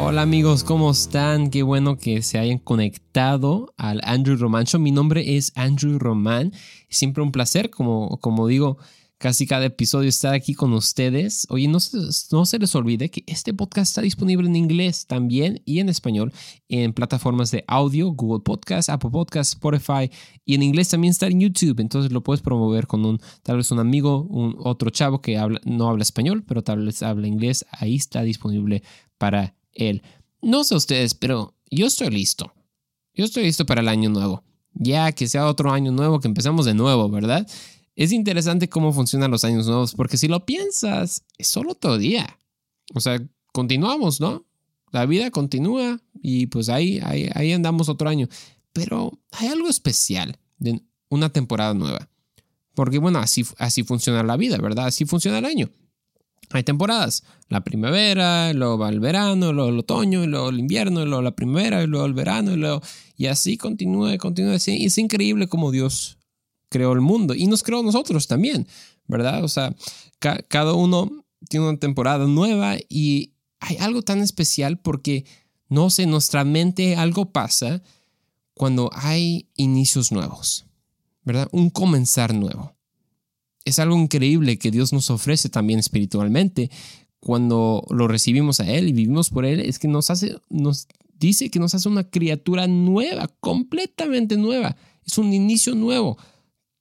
Hola amigos, ¿cómo están? Qué bueno que se hayan conectado al Andrew Roman Show. Mi nombre es Andrew Roman. Siempre un placer, como, como digo, casi cada episodio estar aquí con ustedes. Oye, no se, no se les olvide que este podcast está disponible en inglés también y en español en plataformas de audio, Google Podcast, Apple Podcast, Spotify y en inglés también está en YouTube. Entonces lo puedes promover con un tal vez un amigo, un otro chavo que habla, no habla español, pero tal vez habla inglés. Ahí está disponible para él. No sé ustedes, pero yo estoy listo. Yo estoy listo para el año nuevo. Ya que sea otro año nuevo, que empezamos de nuevo, ¿verdad? Es interesante cómo funcionan los años nuevos, porque si lo piensas, es solo otro día. O sea, continuamos, ¿no? La vida continúa y pues ahí, ahí, ahí andamos otro año. Pero hay algo especial de una temporada nueva. Porque bueno, así, así funciona la vida, ¿verdad? Así funciona el año. Hay temporadas, la primavera, luego va el verano, luego el otoño, luego el invierno, luego la primavera, luego el verano, y, luego, y así continúa, continúa. Y es increíble cómo Dios creó el mundo y nos creó nosotros también, ¿verdad? O sea, cada uno tiene una temporada nueva y hay algo tan especial porque, no sé, nuestra mente algo pasa cuando hay inicios nuevos, ¿verdad? Un comenzar nuevo. Es algo increíble que Dios nos ofrece también espiritualmente cuando lo recibimos a Él y vivimos por Él, es que nos hace, nos dice que nos hace una criatura nueva, completamente nueva. Es un inicio nuevo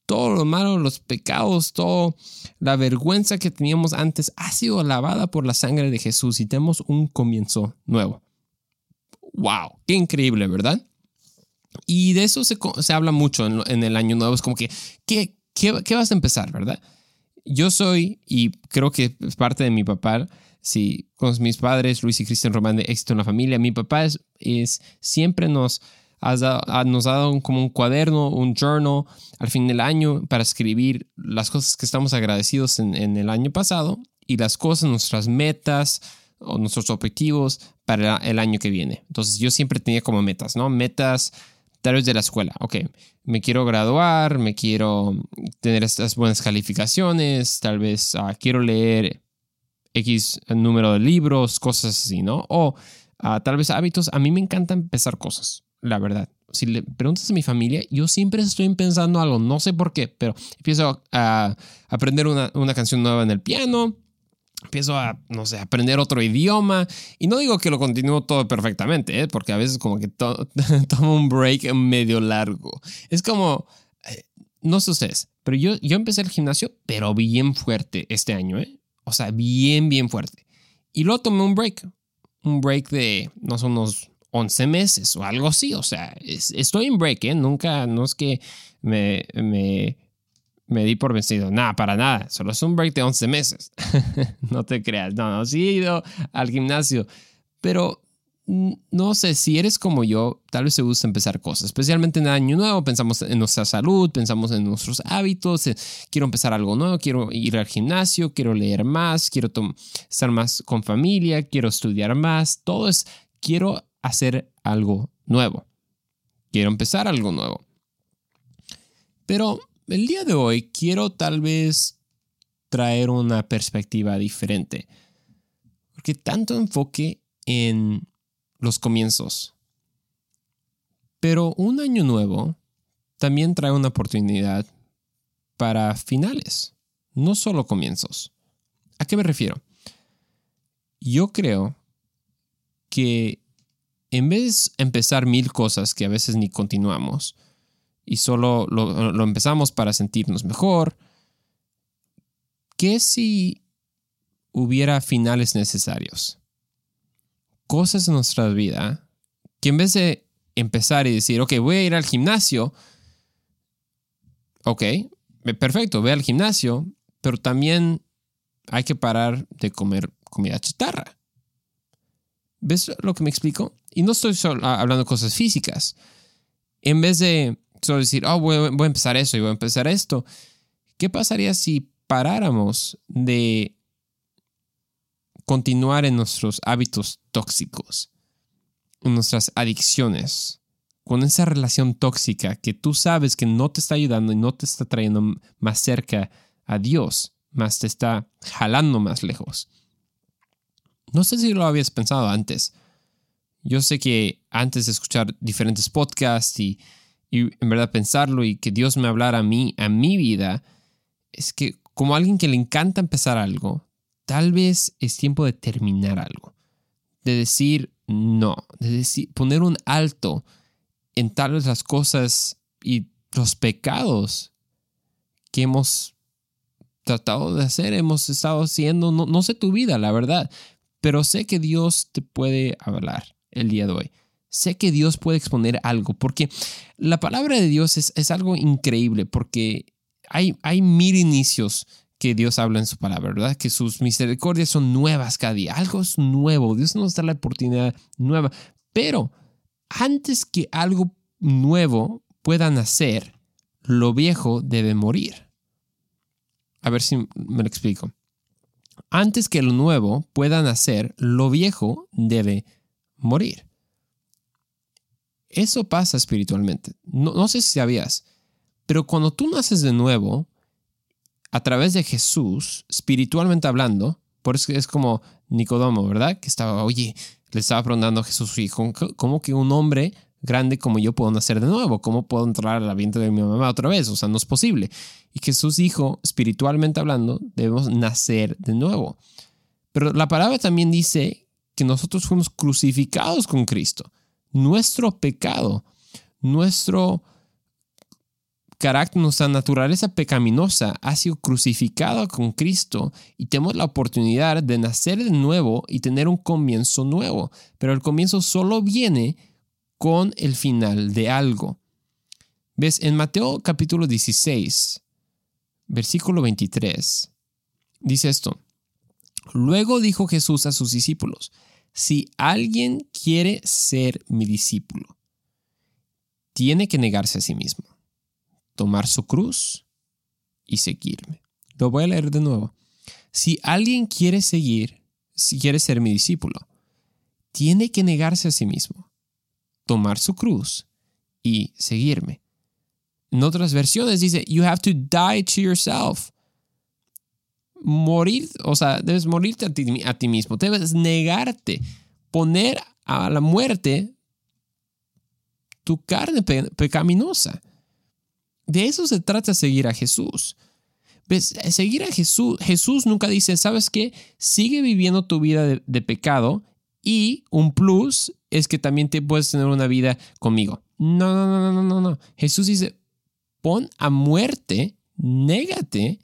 todo lo malo, los pecados, toda la vergüenza que teníamos antes ha sido lavada por la sangre de Jesús y tenemos un comienzo nuevo. ¡Wow! ¡Qué increíble, ¿verdad? Y de eso se, habla mucho en, el año nuevo. Es como que, ¿qué, qué, vas a empezar, verdad? Yo soy, y creo que es parte de mi papá, si con mis padres, Luis y Cristian Román de Éxito en la Familia, mi papá es, es siempre nos nos ha dado como un cuaderno, un journal al fin del año para escribir las cosas que estamos agradecidos en, el año pasado y las cosas, nuestras metas o nuestros objetivos para el año que viene. Entonces yo siempre tenía como metas, ¿no? Metas tal vez de la escuela. Ok, me quiero graduar, me quiero tener estas buenas calificaciones, tal vez ah, quiero leer X número de libros, cosas así, ¿no? O ah, tal vez hábitos. A mí me encanta empezar cosas la verdad. Si le preguntas a mi familia, yo siempre estoy pensando algo, no sé por qué, pero empiezo a aprender una, canción nueva en el piano, empiezo a, no sé, aprender otro idioma. Y no digo que lo continúo todo perfectamente, ¿eh? porque a veces como que tomo un break medio largo. Es como, eh, no sé ustedes, pero yo, yo empecé el gimnasio, pero bien fuerte este año, ¿eh? O sea, bien, bien fuerte. Y luego tomé un break, un break de, no sé, unos 11 meses o algo así. O sea, estoy en break, ¿eh? Nunca, no es que me, me, me di por vencido. Nada, para nada. Solo es un break de 11 meses. no te creas. No, no, sí he ido al gimnasio. Pero no sé, si eres como yo, tal vez te gusta empezar cosas, especialmente en el año nuevo, pensamos en nuestra salud, pensamos en nuestros hábitos, quiero empezar algo nuevo, quiero ir al gimnasio, quiero leer más, quiero estar más con familia, quiero estudiar más, todo es, quiero hacer algo nuevo. Quiero empezar algo nuevo. Pero el día de hoy quiero tal vez traer una perspectiva diferente. Porque tanto enfoque en los comienzos. Pero un año nuevo también trae una oportunidad para finales, no solo comienzos. ¿A qué me refiero? Yo creo que en vez de empezar mil cosas que a veces ni continuamos y solo lo, empezamos para sentirnos mejor, ¿qué si hubiera finales necesarios? Cosas en nuestra vida que en vez de empezar y decir, ok, voy a ir al gimnasio, ok, perfecto, ve al gimnasio, pero también hay que parar de comer comida chatarra. ¿Ves lo que me explico? Y no estoy solo hablando de cosas físicas. En vez de solo decir, oh, voy, a empezar eso y voy a empezar esto, ¿qué pasaría si paráramos de continuar en nuestros hábitos tóxicos, en nuestras adicciones, con esa relación tóxica que tú sabes que no te está ayudando y no te está trayendo más cerca a Dios, más te está jalando más lejos? No sé si lo habías pensado antes, Yo sé que antes de escuchar diferentes podcasts y, y en verdad pensarlo y que Dios me hablara a mí, a mi vida, es que como alguien que le encanta empezar algo, tal vez es tiempo de terminar algo, de decir no, de decir, poner un alto en tal las cosas y los pecados que hemos tratado de hacer, hemos estado haciendo, no, no sé tu vida, la verdad, pero sé que Dios te puede hablar el día de hoy. Sé que Dios puede exponer algo, porque la palabra de Dios es, algo increíble, porque hay, hay mil inicios que Dios habla en su palabra, ¿verdad? Que sus misericordias son nuevas cada día, algo es nuevo, Dios nos da la oportunidad nueva, pero antes que algo nuevo pueda nacer, lo viejo debe morir. A ver si me lo explico. Antes que lo nuevo pueda nacer, lo viejo debe morir. Eso pasa espiritualmente. No, no sé si sabías, pero cuando tú naces de nuevo, a través de Jesús, espiritualmente hablando, por eso es como Nicodemo, ¿verdad? Que estaba, oye, le estaba preguntando a Jesús, ¿cómo que un hombre grande como yo puedo nacer de nuevo? ¿Cómo puedo entrar al vientre de mi mamá otra vez? O sea, no es posible. Y Jesús dijo, espiritualmente hablando, debemos nacer de nuevo. Pero la palabra también dice que nosotros fuimos crucificados con Cristo. Nuestro pecado, nuestro carácter, nuestra naturaleza pecaminosa ha sido crucificada con Cristo y tenemos la oportunidad de nacer de nuevo y tener un comienzo nuevo. Pero el comienzo solo viene con el final de algo. ¿Ves? En Mateo capítulo 16, versículo 23, dice esto. Luego dijo Jesús a sus discípulos, si alguien quiere ser mi discípulo, tiene que negarse a sí mismo tomar su cruz y seguirme. Lo voy a leer de nuevo. Si alguien quiere seguir, si quiere ser mi discípulo, tiene que negarse a sí mismo, tomar su cruz y seguirme. En otras versiones dice, you have to die to yourself. Morir, o sea, debes morirte a ti, a ti mismo, debes negarte, poner a la muerte tu carne pecaminosa. De eso se trata seguir a Jesús. ¿Ves? Seguir a Jesús. Jesús nunca dice, ¿sabes qué? Sigue viviendo tu vida de, pecado y un plus es que también te puedes tener una vida conmigo. No, no, no, no, no, no. Jesús dice, pon a muerte, négate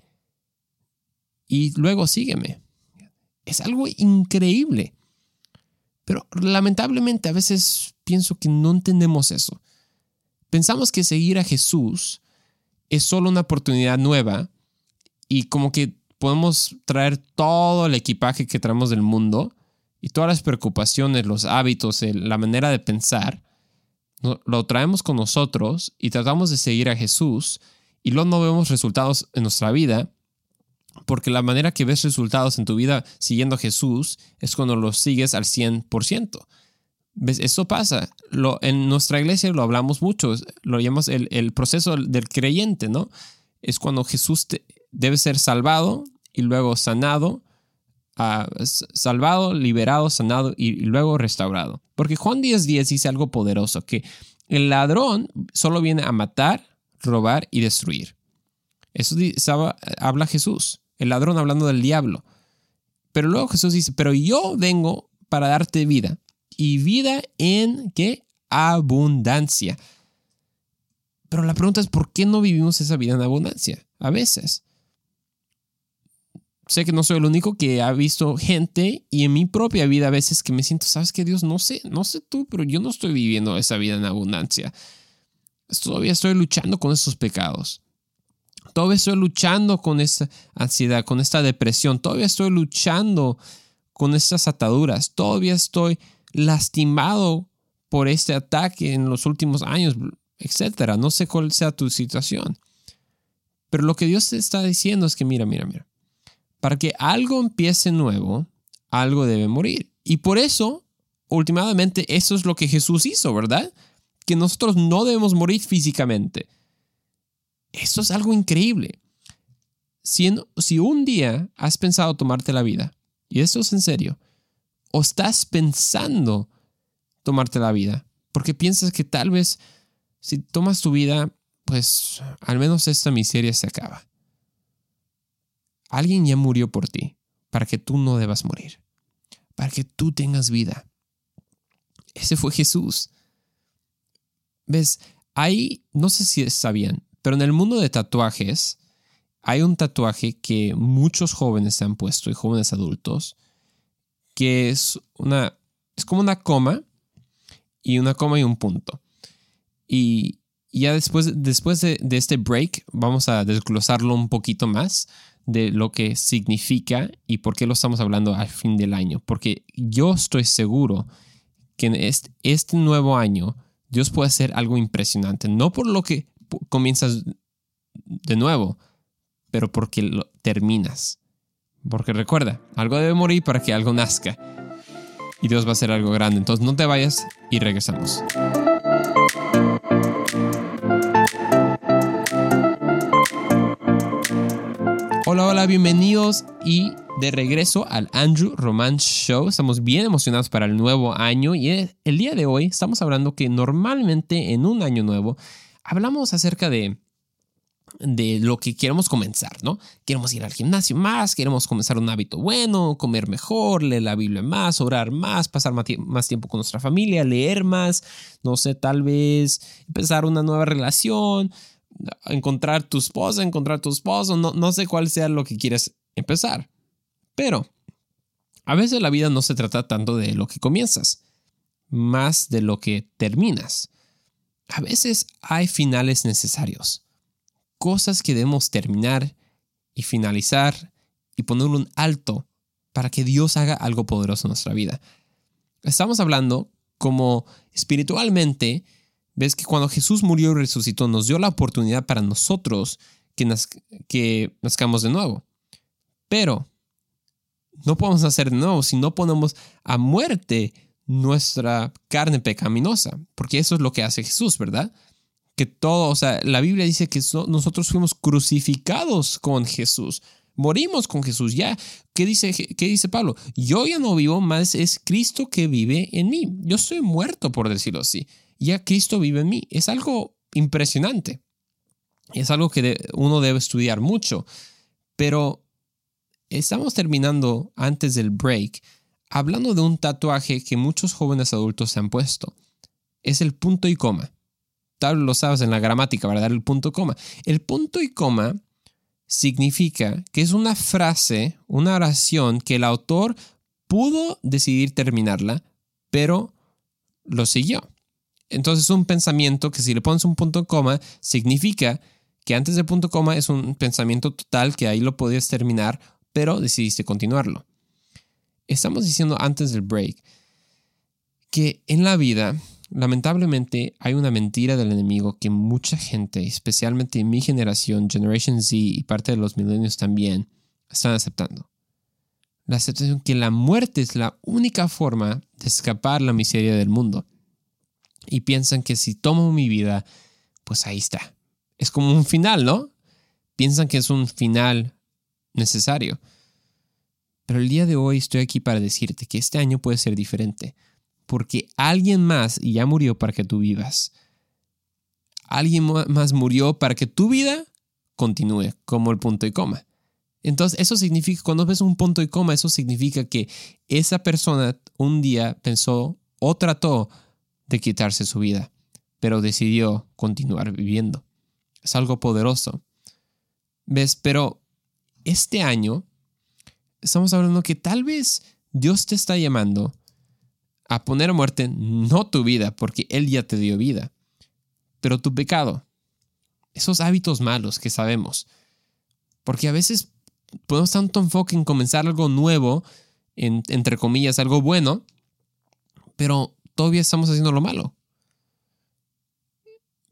y luego sígueme. Es algo increíble. Pero lamentablemente a veces pienso que no entendemos eso. Pensamos que seguir a Jesús es solo una oportunidad nueva y como que podemos traer todo el equipaje que traemos del mundo y todas las preocupaciones, los hábitos, la manera de pensar, lo traemos con nosotros y tratamos de seguir a Jesús y luego no vemos resultados en nuestra vida porque la manera que ves resultados en tu vida siguiendo a Jesús es cuando lo sigues al 100%. ¿Ves? Eso pasa. Lo, en nuestra iglesia lo hablamos mucho, lo llamamos el, proceso del creyente, ¿no? Es cuando Jesús debe ser salvado y luego sanado, ah, salvado, liberado, sanado y, luego restaurado. Porque Juan 10.10 10 dice algo poderoso, que el ladrón solo viene a matar, robar y destruir. Eso habla Jesús, el ladrón hablando del diablo. Pero luego Jesús dice, pero yo vengo para darte vida y vida en qué? Abundancia. Pero la pregunta es, ¿por qué no vivimos esa vida en abundancia? A veces. Sé que no soy el único que ha visto gente y en mi propia vida a veces que me siento, ¿sabes qué, Dios? No sé, no sé tú, pero yo no estoy viviendo esa vida en abundancia. Todavía estoy luchando con esos pecados. Todavía estoy luchando con esta ansiedad, con esta depresión. Todavía estoy luchando con estas ataduras. Todavía estoy lastimado por este ataque en los últimos años, etcétera. No sé cuál sea tu situación. Pero lo que Dios te está diciendo es que mira, mira, mira. Para que algo empiece nuevo, algo debe morir. Y por eso, últimamente, eso es lo que Jesús hizo, ¿verdad? Que nosotros no debemos morir físicamente. Eso es algo increíble. Si, un día has pensado tomarte la vida, y esto es en serio, o estás pensando tomarte la vida, porque piensas que tal vez si tomas tu vida, pues al menos esta miseria se acaba. Alguien ya murió por ti, para que tú no debas morir, para que tú tengas vida. Ese fue Jesús. ¿Ves? Ahí, no sé si sabían, pero en el mundo de tatuajes, hay un tatuaje que muchos jóvenes se han puesto y jóvenes adultos, que es una, es como una coma y una coma y un punto. Y ya después, después de, de este break vamos a desglosarlo un poquito más de lo que significa y por qué lo estamos hablando al fin del año. Porque yo estoy seguro que en este, este nuevo año Dios puede hacer algo impresionante. No por lo que comienzas de nuevo, pero porque lo terminas. Porque recuerda, algo debe morir para que algo nazca. Y Dios va a hacer algo grande. Entonces no te vayas y regresamos. Hola, hola, bienvenidos y de regreso al Andrew Romance Show. Estamos bien emocionados para el nuevo año y el día de hoy estamos hablando que normalmente en un año nuevo hablamos acerca de de lo que queremos comenzar, ¿no? Queremos ir al gimnasio más, queremos comenzar un hábito bueno, comer mejor, leer la Biblia más, orar más, pasar más tiempo con nuestra familia, leer más, no sé, tal vez empezar una nueva relación, encontrar tu esposa, encontrar tu esposo, no, no sé cuál sea lo que quieres empezar. Pero a veces la vida no se trata tanto de lo que comienzas, más de lo que terminas. A veces hay finales necesarios cosas que debemos terminar y finalizar y poner un alto para que Dios haga algo poderoso en nuestra vida. Estamos hablando como espiritualmente, ves que cuando Jesús murió y resucitó nos dio la oportunidad para nosotros que, que nazcamos de nuevo. Pero no podemos hacer de nuevo si no ponemos a muerte nuestra carne pecaminosa, porque eso es lo que hace Jesús, ¿verdad? que todo, o sea, la Biblia dice que nosotros fuimos crucificados con Jesús. Morimos con Jesús. Ya, ¿qué dice, ¿qué dice Pablo? Yo ya no vivo, más es Cristo que vive en mí. Yo estoy muerto, por decirlo así. Ya Cristo vive en mí. Es algo impresionante. Es algo que uno debe estudiar mucho. Pero estamos terminando antes del break hablando de un tatuaje que muchos jóvenes adultos se han puesto. Es el punto y coma lo sabes en la gramática, ¿verdad? El punto coma. El punto y coma significa que es una frase, una oración que el autor pudo decidir terminarla, pero lo siguió. Entonces un pensamiento que si le pones un punto coma significa que antes del punto coma es un pensamiento total que ahí lo podías terminar, pero decidiste continuarlo. Estamos diciendo antes del break que en la vida Lamentablemente hay una mentira del enemigo que mucha gente, especialmente en mi generación, Generation Z y parte de los milenios también, están aceptando. La aceptación que la muerte es la única forma de escapar la miseria del mundo. Y piensan que si tomo mi vida, pues ahí está. Es como un final, ¿no? Piensan que es un final necesario. Pero el día de hoy estoy aquí para decirte que este año puede ser diferente porque alguien más ya murió para que tú vivas. Alguien más murió para que tu vida continúe, como el punto y coma. Entonces, eso significa, cuando ves un punto y coma, eso significa que esa persona un día pensó o trató de quitarse su vida, pero decidió continuar viviendo. Es algo poderoso. ¿Ves? Pero este año estamos hablando que tal vez Dios te está llamando a poner a muerte no tu vida, porque Él ya te dio vida, pero tu pecado, esos hábitos malos que sabemos. Porque a veces podemos tanto enfoque en comenzar algo nuevo, entre comillas, algo bueno, pero todavía estamos haciendo lo malo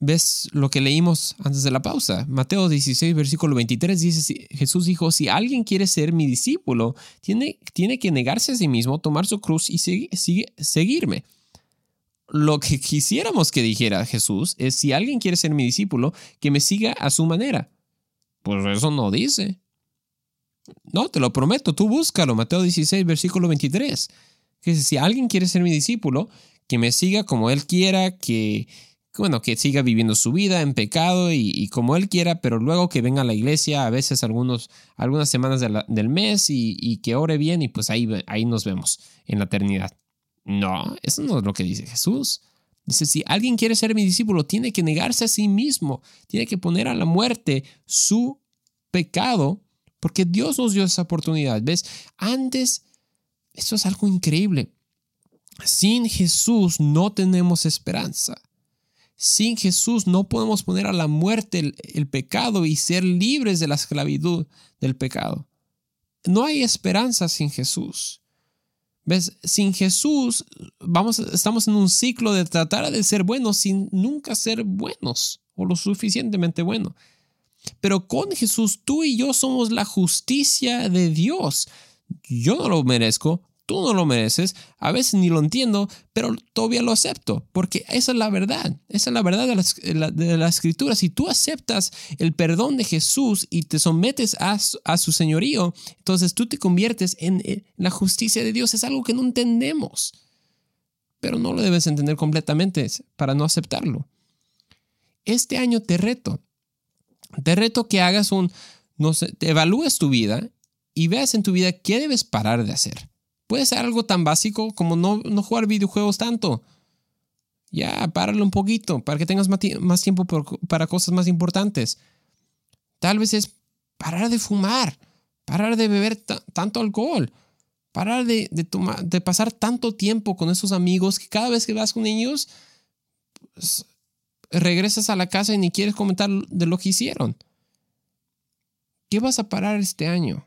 ves lo que leímos antes de la pausa. Mateo 16, versículo 23 dice, Jesús dijo, si alguien quiere ser mi discípulo, tiene, tiene que negarse a sí mismo, tomar su cruz y seguirme. Lo que quisiéramos que dijera Jesús es, si alguien quiere ser mi discípulo, que me siga a su manera. Pues eso no dice. No, te lo prometo, tú búscalo. Mateo 16, versículo 23. Que si alguien quiere ser mi discípulo, que me siga como Él quiera, que, bueno, que siga viviendo su vida en pecado y, como Él quiera, pero luego que venga a la iglesia a veces algunos, algunas semanas del mes y, que ore bien y pues ahí, ahí nos vemos en la eternidad. No, eso no es lo que dice Jesús. Dice, si alguien quiere ser mi discípulo, tiene que negarse a sí mismo, tiene que poner a la muerte su pecado, porque Dios nos dio esa oportunidad. ¿Ves? Antes, esto es algo increíble. Sin Jesús no tenemos esperanza. Sin Jesús no podemos poner a la muerte el, pecado y ser libres de la esclavitud del pecado. No hay esperanza sin Jesús. ¿Ves? Sin Jesús vamos, estamos en un ciclo de tratar de ser buenos sin nunca ser buenos o lo suficientemente buenos. Pero con Jesús tú y yo somos la justicia de Dios. Yo no lo merezco, tú no lo mereces, a veces ni lo entiendo, pero todavía lo acepto, porque esa es la verdad, esa es la verdad de la, de escritura. Si tú aceptas el perdón de Jesús y te sometes a, a su señorío, entonces tú te conviertes en la justicia de Dios. Es algo que no entendemos, pero no lo debes entender completamente para no aceptarlo. Este año te reto, te reto que hagas un, no sé, te evalúes tu vida y veas en tu vida qué debes parar de hacer. Puede ser algo tan básico como no, no jugar videojuegos tanto. Ya, páralo un poquito para que tengas más tiempo para cosas más importantes. Tal vez es parar de fumar, parar de beber tanto alcohol, parar de, de, pasar tanto tiempo con esos amigos que cada vez que vas con ellos, pues, regresas a la casa y ni quieres comentar de lo que hicieron. ¿Qué vas a parar este año?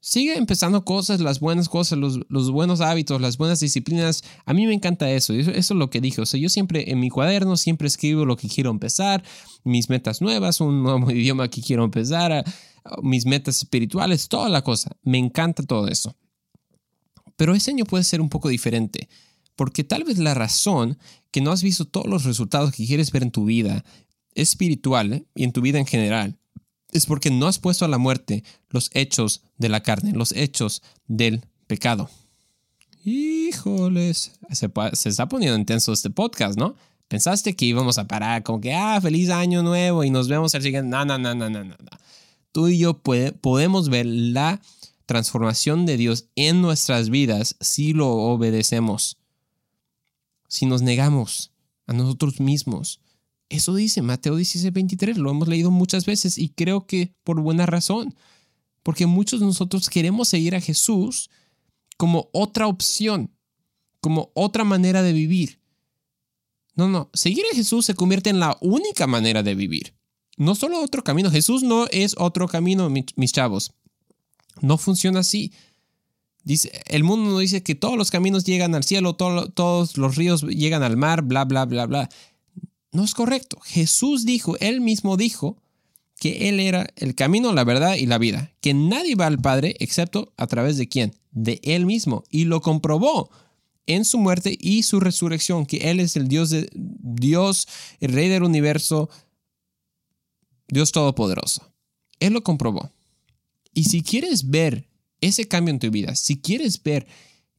Sigue empezando cosas, las buenas cosas, los, buenos hábitos, las buenas disciplinas. A mí me encanta eso. eso. es lo que dije. O sea, yo siempre en mi cuaderno siempre escribo lo que quiero empezar, mis metas nuevas, un nuevo idioma que quiero empezar, mis metas espirituales, toda la cosa. Me encanta todo eso. Pero ese año puede ser un poco diferente, porque tal vez la razón que no has visto todos los resultados que quieres ver en tu vida espiritual y en tu vida en general es porque no has puesto a la muerte los hechos de la carne, los hechos del pecado. Híjoles, se, está poniendo intenso este podcast, ¿no? Pensaste que íbamos a parar como que, ah, feliz año nuevo y nos vemos al siguiente. No, no, no, no, no, no. Tú y yo podemos ver la transformación de Dios en nuestras vidas si lo obedecemos, si nos negamos a nosotros mismos, eso dice Mateo 16, 23, lo hemos leído muchas veces y creo que por buena razón, porque muchos de nosotros queremos seguir a Jesús como otra opción, como otra manera de vivir. No, no, seguir a Jesús se convierte en la única manera de vivir. No solo otro camino, Jesús no es otro camino, mis chavos. No funciona así. Dice, el mundo no dice que todos los caminos llegan al cielo, todos los ríos llegan al mar, bla, bla, bla, bla. No es correcto. Jesús dijo, él mismo dijo, que Él era el camino, la verdad y la vida, que nadie va al Padre excepto a través de quién? De Él mismo. Y lo comprobó en su muerte y su resurrección, que Él es el Dios, de, Dios, el Rey del universo, Dios Todopoderoso. Él lo comprobó. Y si quieres ver ese cambio en tu vida, si quieres ver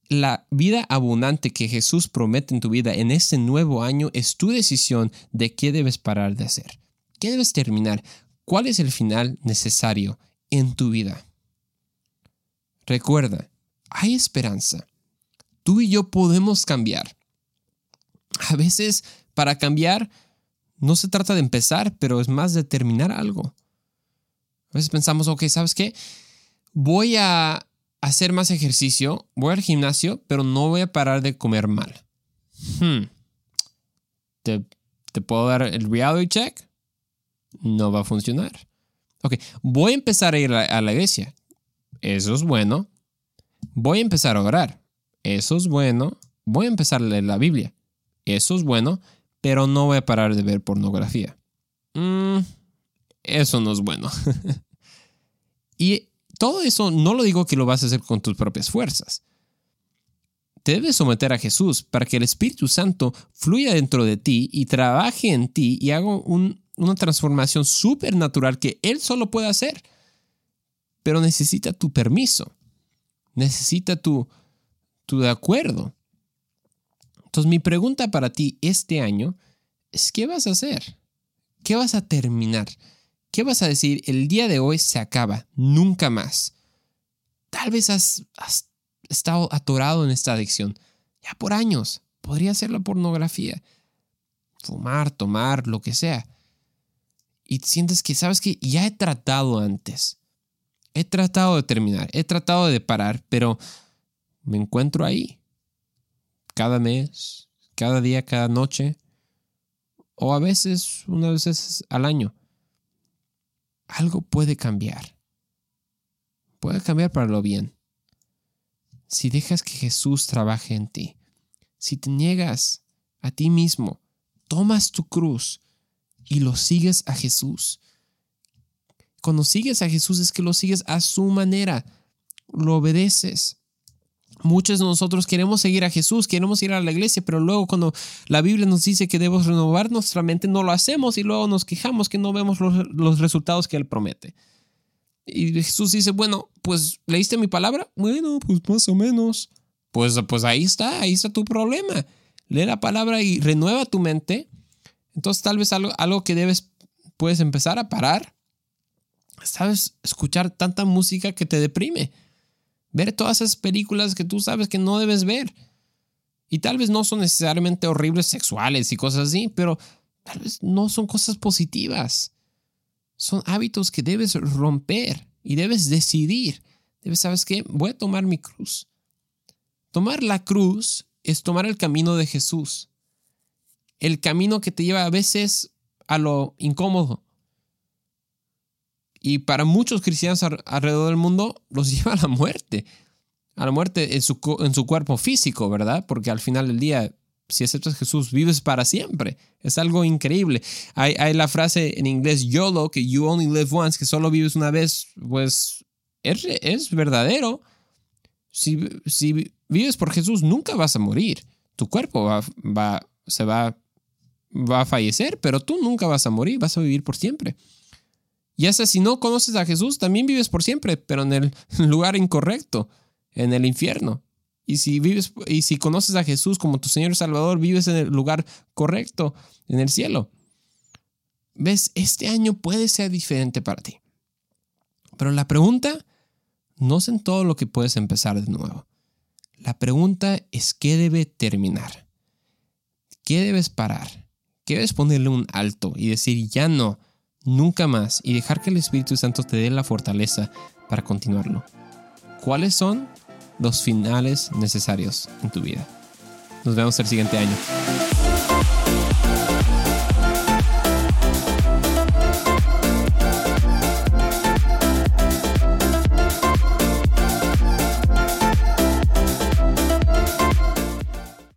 la vida abundante que Jesús promete en tu vida en este nuevo año es tu decisión de qué debes parar de hacer. ¿Qué debes terminar? ¿Cuál es el final necesario en tu vida? Recuerda, hay esperanza. Tú y yo podemos cambiar. A veces, para cambiar, no se trata de empezar, pero es más de terminar algo. A veces pensamos, ok, ¿sabes qué? Voy a hacer más ejercicio, voy al gimnasio, pero no voy a parar de comer mal. Hmm. ¿Te, puedo dar el reality check? No va a funcionar. Ok, voy a empezar a ir a la iglesia. Eso es bueno. Voy a empezar a orar. Eso es bueno. Voy a empezar a leer la Biblia. Eso es bueno, pero no voy a parar de ver pornografía. Mm, eso no es bueno. y todo eso no lo digo que lo vas a hacer con tus propias fuerzas. Te debes someter a Jesús para que el Espíritu Santo fluya dentro de ti y trabaje en ti y haga una transformación supernatural que Él solo puede hacer. Pero necesita tu permiso, necesita tu, tu de acuerdo. Entonces mi pregunta para ti este año es, ¿qué vas a hacer? ¿Qué vas a terminar? ¿Qué vas a decir? El día de hoy se acaba, nunca más. Tal vez has, estado atorado en esta adicción ya por años. Podría ser la pornografía, fumar, tomar, lo que sea. Y sientes que, sabes que ya he tratado antes. He tratado de terminar, he tratado de parar, pero me encuentro ahí. Cada mes, cada día, cada noche. O a veces, unas veces al año. Algo puede cambiar. Puede cambiar para lo bien. Si dejas que Jesús trabaje en ti. Si te niegas a ti mismo, tomas tu cruz y lo sigues a Jesús. Cuando sigues a Jesús es que lo sigues a su manera, lo obedeces. Muchos de nosotros queremos seguir a Jesús, queremos ir a la iglesia, pero luego cuando la Biblia nos dice que debemos renovar nuestra mente, no lo hacemos y luego nos quejamos que no vemos los, resultados que Él promete. Y Jesús dice, bueno, pues leíste mi palabra. Bueno, pues más o menos. Pues, pues ahí está, ahí está tu problema. Lee la palabra y renueva tu mente. Entonces tal vez algo, algo que debes, puedes empezar a parar. Sabes, escuchar tanta música que te deprime ver todas esas películas que tú sabes que no debes ver. Y tal vez no son necesariamente horribles sexuales y cosas así, pero tal vez no son cosas positivas. Son hábitos que debes romper y debes decidir. Debes, ¿sabes qué? Voy a tomar mi cruz. Tomar la cruz es tomar el camino de Jesús. El camino que te lleva a veces a lo incómodo, y para muchos cristianos alrededor del mundo los lleva a la muerte. A la muerte en su, en su cuerpo físico, ¿verdad? Porque al final del día, si aceptas a Jesús, vives para siempre. Es algo increíble. Hay, la frase en inglés YOLO, que you only live once, que solo vives una vez. Pues es, es verdadero. Si, si vives por Jesús, nunca vas a morir. Tu cuerpo va, va, se va, va a fallecer, pero tú nunca vas a morir, vas a vivir por siempre. Ya sea si no conoces a Jesús, también vives por siempre, pero en el lugar incorrecto, en el infierno. Y si vives y si conoces a Jesús como tu Señor y Salvador, vives en el lugar correcto, en el cielo. ¿Ves? Este año puede ser diferente para ti. Pero la pregunta no es en todo lo que puedes empezar de nuevo. La pregunta es qué debe terminar. ¿Qué debes parar? ¿Qué debes ponerle un alto y decir ya no? Nunca más y dejar que el Espíritu Santo te dé la fortaleza para continuarlo. ¿Cuáles son los finales necesarios en tu vida? Nos vemos el siguiente año.